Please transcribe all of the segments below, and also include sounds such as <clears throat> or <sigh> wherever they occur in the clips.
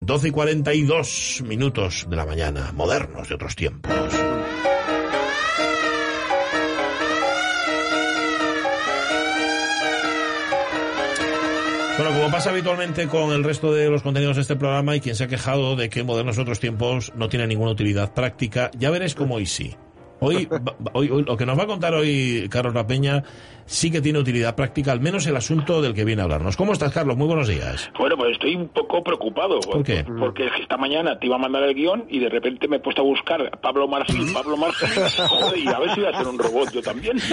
12 y 42 minutos de la mañana, modernos de otros tiempos. Bueno, como pasa habitualmente con el resto de los contenidos de este programa, y quien se ha quejado de que Modernos de otros tiempos no tiene ninguna utilidad práctica, ya veréis cómo hoy sí. Hoy, hoy, hoy, lo que nos va a contar hoy Carlos La Peña sí que tiene utilidad práctica, al menos el asunto del que viene a hablarnos. ¿Cómo estás, Carlos? Muy buenos días. Bueno, pues estoy un poco preocupado. ¿Por qué? Porque esta mañana te iba a mandar el guion y de repente me he puesto a buscar Pablo Marfil, Pablo Marfil, <laughs> joder, y a ver si voy a ser un robot yo también. <laughs>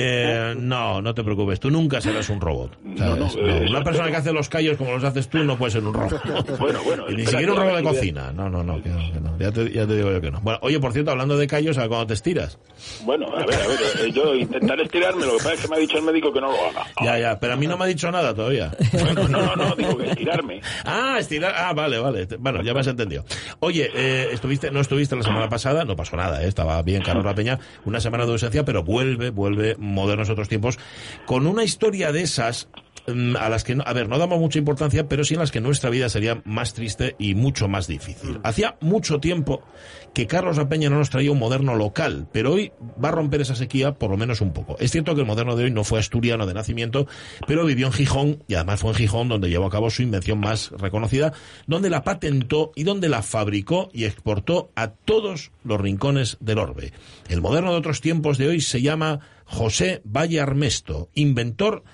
Eh, no, no te preocupes, tú nunca serás un robot. No, no, ¿sabes? eh, Una persona que hace los callos como los haces tú no puede ser un robot. <laughs> Bueno, bueno, Y ni siquiera un robot de a cocina. No, no, no, que no, que no. Ya, te, ya te digo yo que no. Bueno, oye, por cierto, hablando de callos, ¿a cuándo te estiras? Bueno, a ver, a ver, eh, yo intentaré estirarme, lo que pasa es que me ha dicho el médico que no lo haga. Ya, ya, pero a mí no me ha dicho nada todavía. Bueno, no, no, no, digo que estirarme. Ah, estirar. Ah, vale, vale. Bueno, ya me has entendido. Oye, eh, estuviste, no estuviste la semana pasada, no pasó nada, ¿eh? estaba bien Carlos La Peña, una semana de ausencia, pero vuelve, vuelve, modernos otros tiempos, con una historia de esas a las que, a ver, no damos mucha importancia, pero sí en las que nuestra vida sería más triste y mucho más difícil. Hacía mucho tiempo que Carlos La Peña no nos traía un moderno local, pero hoy va a romper esa sequía por lo menos un poco. Es cierto que el moderno de hoy no fue asturiano de nacimiento, pero vivió en Gijón y además fue en Gijón donde llevó a cabo su invención más reconocida, donde la patentó y donde la fabricó y exportó a todos los rincones del orbe. El moderno de otros tiempos de hoy se llama José Valle Armesto, inventor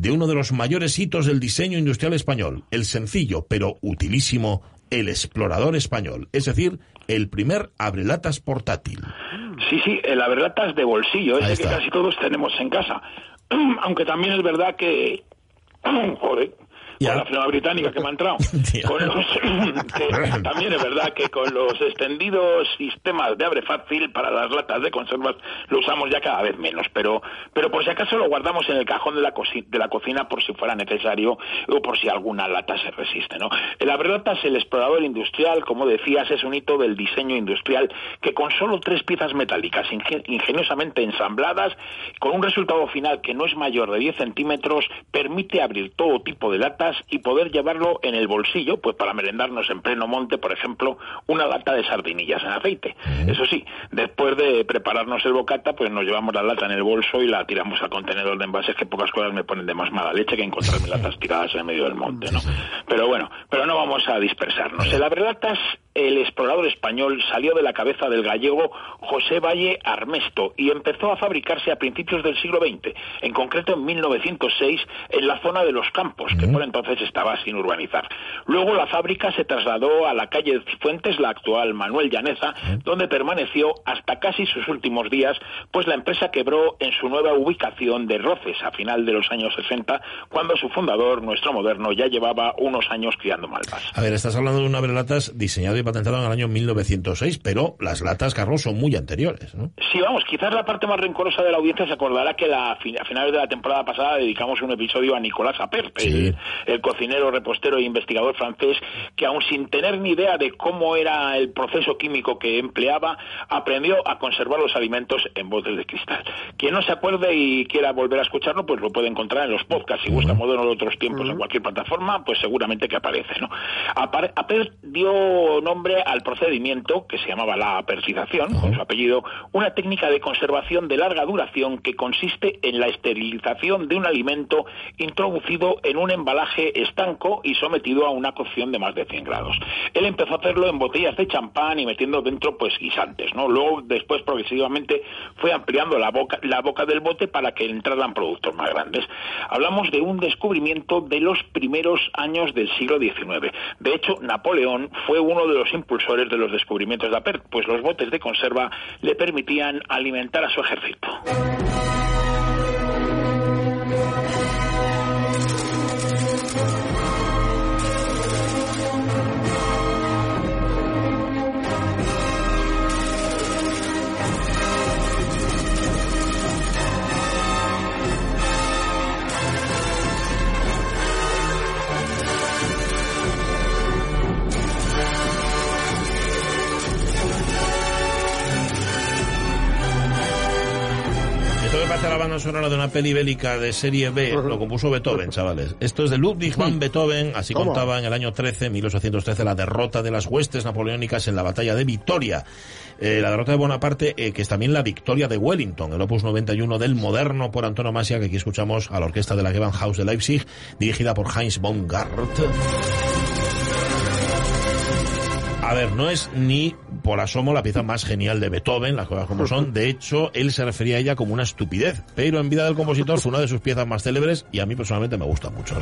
de uno de los mayores hitos del diseño industrial español, el sencillo pero utilísimo el explorador español, es decir, el primer abrelatas portátil. Sí, sí, el abrelatas de bolsillo, ese que casi todos tenemos en casa. <clears throat> Aunque también es verdad que... <clears throat> Joder. Ya. Con la flema británica que me ha entrado. <laughs> Tío. Con los- <laughs> que también es verdad que con los extendidos sistemas de abre fácil para las latas de conservas lo usamos ya cada vez menos, pero pero por si acaso lo guardamos en el cajón de la, de la cocina por si fuera necesario o por si alguna lata se resiste, ¿no? El abrelatas, el explorador industrial, como decías, es un hito del diseño industrial que con solo tres piezas metálicas inge- ingeniosamente ensambladas, con un resultado final que no es mayor de 10 centímetros, permite abrir todo tipo de latas y poder llevarlo en el bolsillo, pues para merendarnos en pleno monte, por ejemplo, una lata de sardinillas en aceite. Eso sí, después de prepararnos el bocata, pues nos llevamos la lata en el bolso y la tiramos al contenedor de envases, que pocas cosas me ponen de más mala leche que encontrarme latas tiradas en medio del monte, ¿no? Pero bueno, pero no vamos a dispersarnos. El abrelatas el explorador español salió de la cabeza del gallego José Valle Armesto y empezó a fabricarse a principios del siglo XX, en concreto en 1906 en la zona de los Campos, que por entonces estaba sin urbanizar. Luego la fábrica se trasladó a la calle Cifuentes, la actual Manuel Llaneza, donde permaneció hasta casi sus últimos días, pues la empresa quebró en su nueva ubicación de Roces a final de los años 60, cuando su fundador, nuestro moderno, ya llevaba unos años criando malvas. A ver, estás hablando de un abrelatas diseñado y patentado en el año 1906, pero las latas, Carlos, son muy anteriores, ¿no? Sí, vamos, quizás la parte más rencorosa de la audiencia se acordará que la, a finales de la temporada pasada dedicamos un episodio a Nicolás Appert, Sí. el, el cocinero, repostero e investigador francés, que aun sin tener ni idea de cómo era el proceso químico que empleaba, aprendió a conservar los alimentos en botes de cristal. Quien no se acuerde y quiera volver a escucharlo, pues lo puede encontrar en los podcasts. Si busca Moderno de otros tiempos en cualquier plataforma, pues seguramente que aparece, ¿no? Appert dio nombre al procedimiento que se llamaba la apertización, con su apellido, una técnica de conservación de larga duración que consiste en la esterilización de un alimento introducido en un embalaje estanco y sometido a una cocción de más de 100 grados. Él empezó a hacerlo en botellas de champán y metiendo dentro pues guisantes, ¿no? Luego después progresivamente fue ampliando la boca la boca del bote para que entraran productos más grandes. Hablamos de un descubrimiento de los primeros años del siglo XIX. De hecho, Napoleón fue uno de los impulsores de los descubrimientos de Appert, pues los botes de conserva le permitían alimentar a su ejército. Banda sonora de una peli bélica de serie B, lo compuso Beethoven, chavales. Esto es de Ludwig van Beethoven, así contaba en el año 13, 1813, la derrota de las huestes napoleónicas en la batalla de Vitoria. Eh, la derrota de Bonaparte, eh, que es también la victoria de Wellington, el opus 91 del moderno por antonomasia, que aquí escuchamos a la orquesta de la Gewandhaus de Leipzig, dirigida por Heinz von Gart. A ver, no es ni por asomo la pieza más genial de Beethoven, las cosas como son. De hecho, él se refería a ella como una estupidez. Pero en vida del compositor fue una de sus piezas más célebres y a mí personalmente me gusta mucho.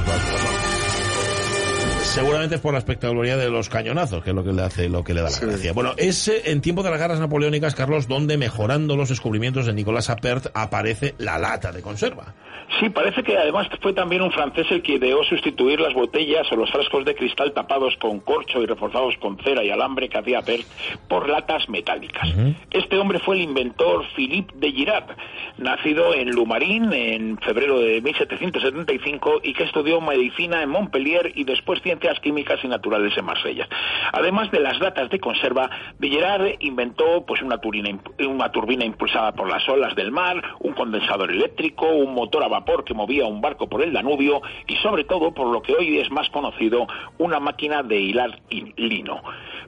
Seguramente es por la espectacularidad de los cañonazos, que es lo que le hace, lo que le da la gracia. Bueno, es en tiempo de las guerras napoleónicas, Carlos, donde mejorando los descubrimientos de Nicolas Appert aparece la lata de conserva. Sí, parece que además fue también un francés el que ideó sustituir las botellas o los frascos de cristal tapados con corcho y reforzados con cera y alambre que hacía Appert por latas metálicas. Este hombre fue el inventor Philippe de Girard, nacido en Lumarín en febrero de 1775 y que estudió medicina en Montpellier y después químicas y naturales en Marsella. Además de las latas de conserva, Villerard inventó pues una turbina, una turbina impulsada por las olas del mar, un condensador eléctrico, un motor a vapor que movía un barco por el Danubio y sobre todo, por lo que hoy es más conocido, una máquina de hilar lino.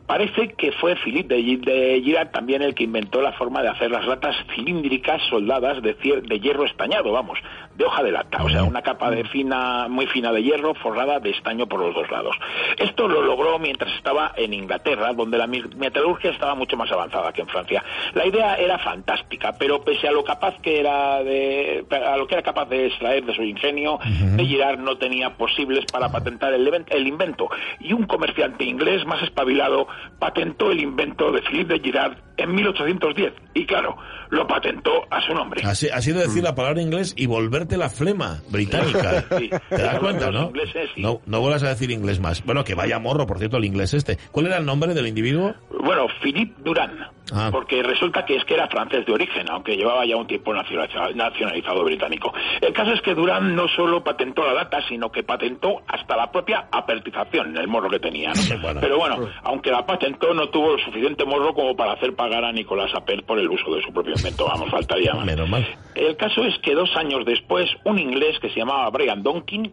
Parece que fue Philippe de Girard también el que inventó la forma de hacer las latas cilíndricas soldadas de, de hierro estañado, vamos, de hoja de lata, o sea, una capa de fina, muy fina de hierro forrada de estaño por los dos lados. Esto lo logró mientras estaba en Inglaterra, donde la metalurgia estaba mucho más avanzada que en Francia. La idea era fantástica, pero pese a lo capaz que era de, a lo que era capaz de extraer de su ingenio, de Girard no tenía posibles para patentar el, el invento. Y un comerciante inglés más espabilado patentó el invento de Philippe de Girard en 1810. Y claro, lo patentó a su nombre. Así, ha sido decir la palabra inglés y la flema británica. <laughs> ¿Te das cuenta, no? no? No vuelvas a decir inglés más. Bueno, que vaya morro, por cierto, el inglés este. ¿Cuál era el nombre del individuo? Bueno, Philippe Durand. Ah. Porque resulta que es que era francés de origen, aunque llevaba ya un tiempo nacionalizado británico. El caso es que Durand no solo patentó la data, sino que patentó hasta la propia apertización, el morro que tenía. Pero bueno, aunque la patentó, no tuvo el suficiente morro como para hacer pagar a Nicolás Appert por el uso de su propio invento. Vamos, faltaría más. Menos mal. El caso es que dos años después, un inglés que se llamaba Brian Donkin,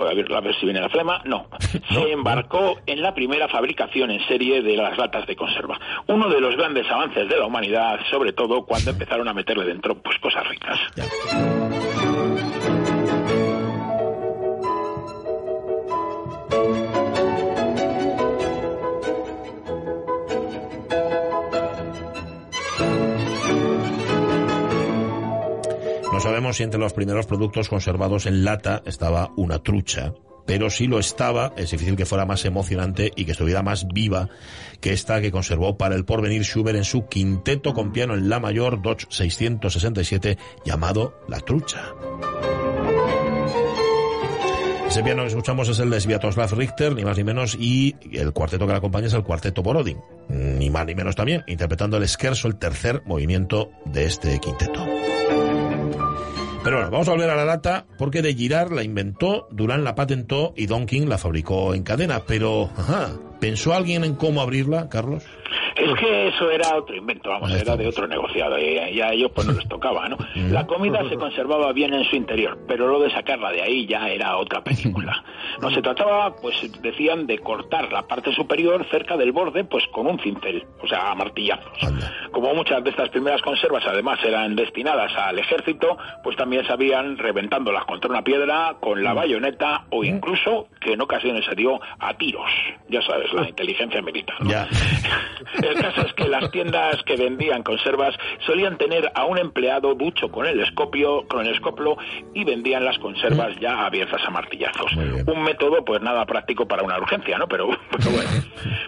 a ver, a ver si viene la flema, no, <laughs> se embarcó en la primera fabricación en serie de las latas de conserva. Uno de los grandes avances de la humanidad, sobre todo cuando empezaron a meterle dentro pues cosas ricas. No sabemos si entre los primeros productos conservados en lata estaba una trucha, pero si lo estaba, es difícil que fuera más emocionante y que estuviera más viva que esta que conservó para el porvenir Schubert en su quinteto con piano en La mayor Dodge 667 llamado La Trucha. Ese piano que escuchamos es el de Sviatoslav Richter, ni más ni menos, y el cuarteto que le acompaña es el cuarteto Borodin, ni más ni menos también, interpretando el scherzo, el tercer movimiento de este quinteto. Pero bueno, vamos a volver a la data porque de Girard la inventó, Durán la patentó y Donkin la fabricó en cadena. Pero, ajá, ¿pensó alguien en cómo abrirla, Carlos? Es que eso era otro invento, vamos, era de otro negociado y, a ellos pues no les tocaba, ¿no? La comida se <laughs> conservaba bien en su interior, pero lo de sacarla de ahí ya era otra película. <laughs> No se trataba, pues decían, de cortar la parte superior cerca del borde, pues con un cincel, o sea, a martillazos. Como muchas de estas primeras conservas además eran destinadas al ejército, pues también sabían reventándolas contra una piedra con la bayoneta o incluso, que en ocasiones se dio a tiros. Ya sabes, la inteligencia militar. <laughs> El caso es que las tiendas que vendían conservas solían tener a un empleado ducho con el escopio, con el escoplo y vendían las conservas ya abiertas a martillazos. Un método pues nada práctico para una urgencia, ¿no? Pero, <laughs> bueno.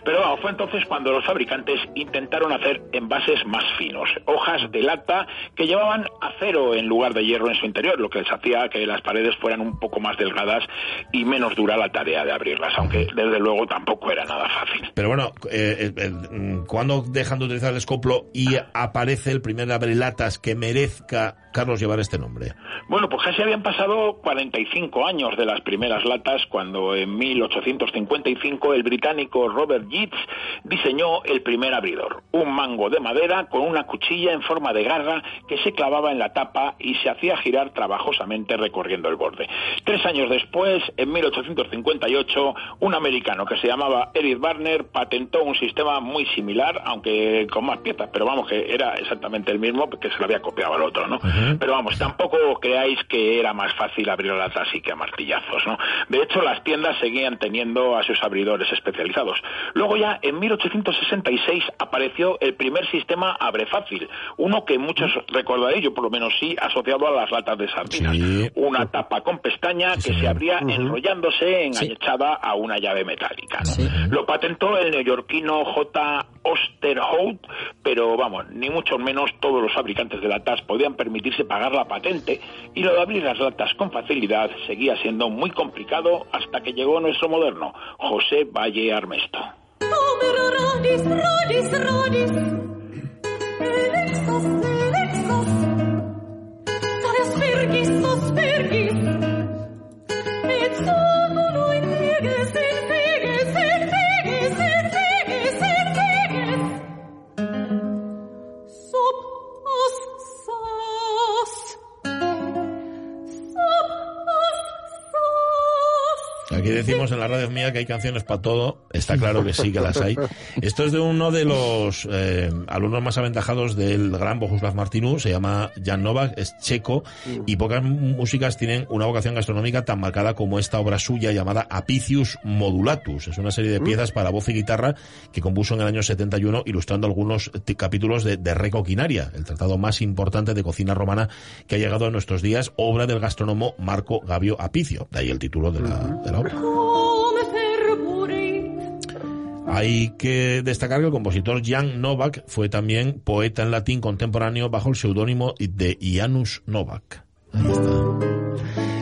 Pero fue entonces cuando los fabricantes intentaron hacer envases más finos, hojas de lata que llevaban acero en lugar de hierro en su interior, lo que les hacía que las paredes fueran un poco más delgadas y menos dura la tarea de abrirlas, aunque desde luego tampoco era nada fácil. Pero bueno, eh, cuando dejan de utilizar el escoplo y aparece el primer abrelatas que merezca Carlos, llevar este nombre? Bueno, pues casi habían pasado 45 años de las primeras latas cuando en 1855 el británico Robert Yeats diseñó el primer abridor, un mango de madera con una cuchilla en forma de garra que se clavaba en la tapa y se hacía girar trabajosamente recorriendo el borde. Tres años después, en 1858, un americano que se llamaba Eric Barner patentó un sistema muy similar, aunque con más piezas, pero vamos, que era exactamente el mismo, que se lo había copiado al otro, ¿no? Pero vamos, tampoco creáis que era más fácil abrir la lata así que a martillazos, ¿no? De hecho, las tiendas seguían teniendo a sus abridores especializados. Luego ya, en 1866, apareció el primer sistema abre fácil, uno que muchos recordaréis, yo por lo menos sí, asociado a las latas de sardinas. Una tapa con pestaña que se abría enrollándose enganchada a una llave metálica. Lo patentó el neoyorquino J. Osterhout, pero vamos, ni mucho menos todos los fabricantes de latas podían permitirse pagar la patente y lo de abrir las latas con facilidad seguía siendo muy complicado hasta que llegó nuestro moderno, José Valle Armesto. Que hay canciones para todo. Está claro que sí, que las hay. Esto es de uno de los eh, alumnos más aventajados del gran Bohuslav Martinu. Se llama Jan Novak, es checo. Y pocas músicas tienen una vocación gastronómica tan marcada como esta obra suya llamada Apicius Modulatus. Es una serie de piezas para voz y guitarra que compuso en el año 71, ilustrando algunos capítulos de, de Recoquinaria, el tratado más importante de cocina romana que ha llegado a nuestros días, obra del gastrónomo Marco Gavio Apicio. De ahí el título de la, de la obra. Hay que destacar que el compositor Jan Novak fue también poeta en latín contemporáneo bajo el seudónimo de Janus Novak. Ahí está.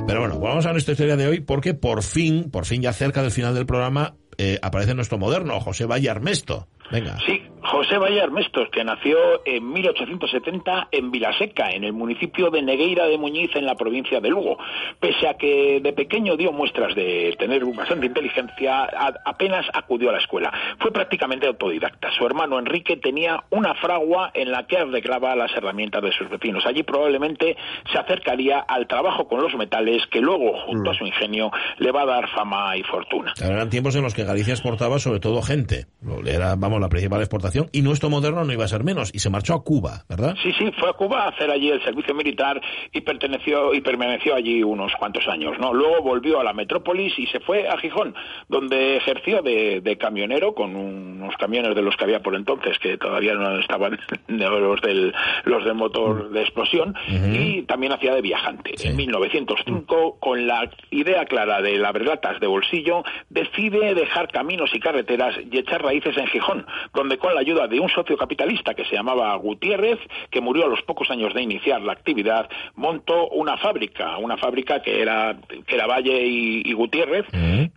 Pero bueno, vamos a nuestra historia de hoy porque por fin, por fin ya cerca del final del programa, eh, aparece nuestro moderno, José Valle Armesto. Venga. Sí, José Valle Armestos, que nació en 1870 en Vilaseca, en el municipio de Negueira de Muñiz, en la provincia de Lugo. Pese a que de pequeño dio muestras de tener bastante inteligencia, apenas acudió a la escuela. Fue prácticamente autodidacta. Su hermano Enrique tenía una fragua en la que arreglaba las herramientas de sus vecinos. Allí probablemente se acercaría al trabajo con los metales, que luego, junto a su ingenio, le va a dar fama y fortuna. Eran tiempos en los que Galicia exportaba sobre todo gente. Era, vamos, la principal exportación y nuestro moderno no iba a ser menos y se marchó a Cuba, ¿verdad? Sí, sí, fue a Cuba a hacer allí el servicio militar y perteneció y permaneció allí unos cuantos años, ¿no? Luego volvió a la metrópolis y se fue a Gijón, donde ejerció de, camionero con unos camiones de los que había por entonces que todavía no estaban <laughs> los del los del motor de explosión y también hacía de viajante. En 1905, con la idea clara de las relatas de bolsillo, decide dejar caminos y carreteras y echar raíces en Gijón, donde con la ayuda de un socio capitalista que se llamaba Gutiérrez, que murió a los pocos años de iniciar la actividad, montó una fábrica, una fábrica que era, que era Valle y, Gutiérrez,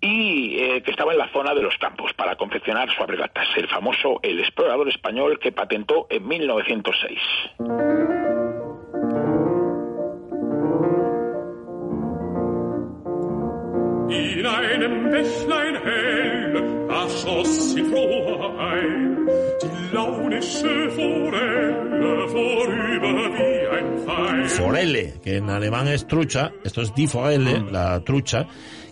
y eh, que estaba en la zona de los campos para confeccionar su abrigatas, el famoso El Explorador Español que patentó en 1906. In einem Bächlein hell, Eil, die launische Forelle vorüber wie ein Pfeil. Forelle, que en alemán es trucha, esto es die Forelle, la trucha,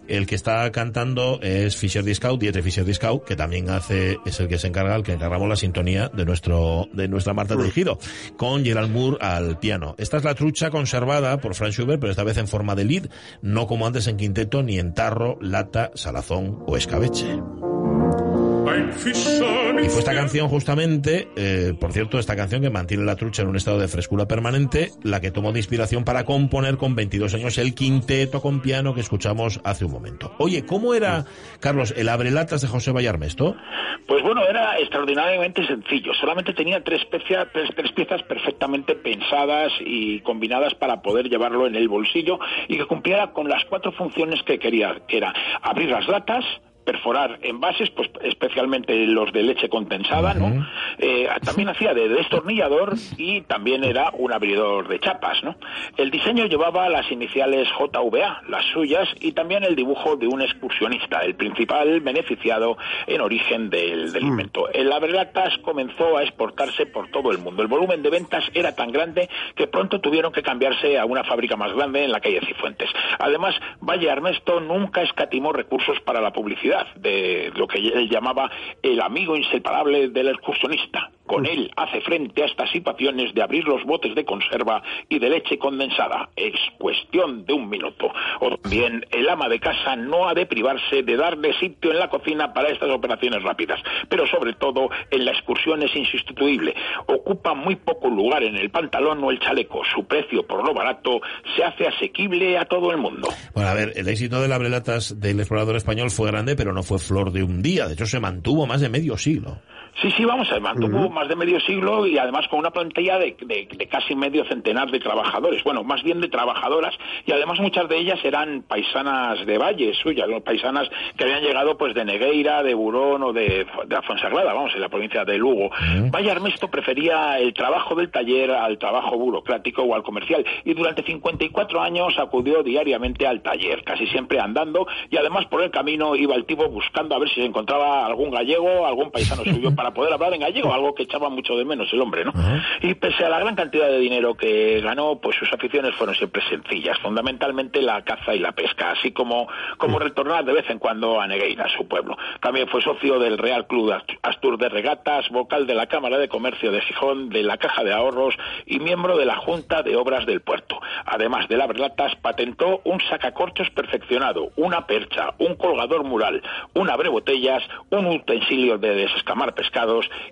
el que está cantando es Fischer Discau, Dieter Fischer Discau, que también hace, es el que se encarga, el que encargamos la sintonía de nuestro, de nuestra Marta Tejido, con Gerald Moore al piano. Esta es la trucha conservada por Franz Schubert, pero esta vez en forma de lead, no como antes en quinteto, ni en tarro, lata, salazón o escabeche. Y fue esta canción justamente, eh, por cierto, esta canción que mantiene la trucha en un estado de frescura permanente, la que tomó de inspiración para componer con 22 años el quinteto con piano que escuchamos hace un momento. Oye, ¿cómo era, Carlos, el abrelatas de José Vallarmesto? Pues bueno, era extraordinariamente sencillo. Solamente tenía tres, tres, tres piezas perfectamente pensadas y combinadas para poder llevarlo en el bolsillo y que cumpliera con las cuatro funciones que quería, que era abrir las latas, perforar envases, pues especialmente los de leche condensada, ¿no? Eh, también hacía de destornillador y también era un abridor de chapas, ¿no? El diseño llevaba las iniciales JVA, las suyas, y también el dibujo de un excursionista, el principal beneficiado en origen del, del mm. invento. El abrelatas comenzó a exportarse por todo el mundo. El volumen de ventas era tan grande que pronto tuvieron que cambiarse a una fábrica más grande en la calle Cifuentes. Además, Valle Armesto nunca escatimó recursos para la publicidad de lo que él llamaba el amigo inseparable del excursionista. Con él hace frente a estas situaciones de abrir los botes de conserva y de leche condensada. Es cuestión de un minuto. O también el ama de casa no ha de privarse de darle sitio en la cocina para estas operaciones rápidas. Pero sobre todo en la excursión es insustituible. Ocupa muy poco lugar en el pantalón o el chaleco. Su precio por lo barato se hace asequible a todo el mundo. Bueno, a ver, el éxito de la brelatas del explorador español fue grande, pero no fue flor de un día. De hecho, se mantuvo más de medio siglo. Sí, sí, vamos, se mantuvo más de medio siglo y además con una plantilla de, casi medio centenar de trabajadores, bueno, más bien de trabajadoras y además muchas de ellas eran paisanas de Valle suyas, paisanas que habían llegado pues de Negueira, de Burón o de, de Afonsagrada, vamos, en la provincia de Lugo. Valle Armesto prefería el trabajo del taller al trabajo burocrático o al comercial y durante 54 años acudió diariamente al taller, casi siempre andando y además por el camino iba el tipo buscando a ver si se encontraba algún gallego, algún paisano suyo para <laughs> poder hablar en gallego, algo que echaba mucho de menos el hombre, ¿no? Y pese a la gran cantidad de dinero que ganó, pues sus aficiones fueron siempre sencillas, fundamentalmente la caza y la pesca, así como, como retornar de vez en cuando a Negueira, su pueblo. También fue socio del Real Club Astur de Regatas, vocal de la Cámara de Comercio de Gijón, de la Caja de Ahorros y miembro de la Junta de Obras del Puerto. Además de las relatas, patentó un sacacorchos perfeccionado, una percha, un colgador mural, un abrebotellas, un utensilio de desescamar pesca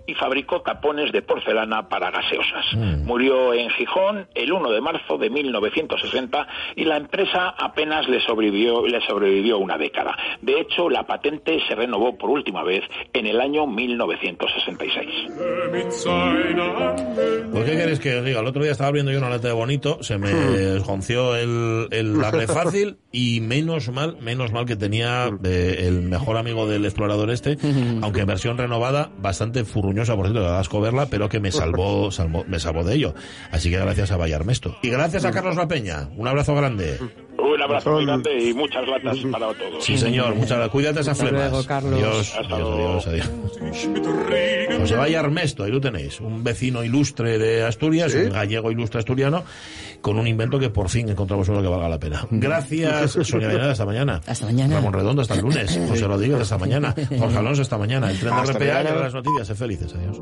y fabricó tapones de porcelana para gaseosas. Mm. Murió en Gijón el 1 de marzo de 1960 y la empresa apenas le sobrevivió, le sobrevivió una década. De hecho, la patente se renovó por última vez en el año 1966. Pues, ¿qué queréis que os diga? El otro día estaba abriendo yo una lata de bonito, se me esconció el, el fácil y menos mal, menos mal que tenía eh, el mejor amigo del explorador este, aunque en versión renovada, bastante furruñosa, por cierto, de asco verla, pero que me <laughs> salvó, me salvó de ello. Así que gracias a Vallarmesto. Y gracias a Carlos La Peña. Un abrazo grande. Un abrazo muy grande y muchas latas para todos. Sí, señor. Muchas gracias. Cuídate esas flemas. Adiós, adiós, adiós, adiós. José Vallarmesto, ahí lo tenéis. Un vecino ilustre de Asturias, un gallego ilustre asturiano, con un invento que por fin encontramos uno que valga la pena. Gracias, <laughs> Sonia Venera, hasta mañana. Hasta mañana. Ramón Redondo, hasta el lunes. <laughs> José Rodríguez, hasta mañana. Jorge Alonso, hasta mañana. El tren de RPA y las noticias. Sé felices. Adiós.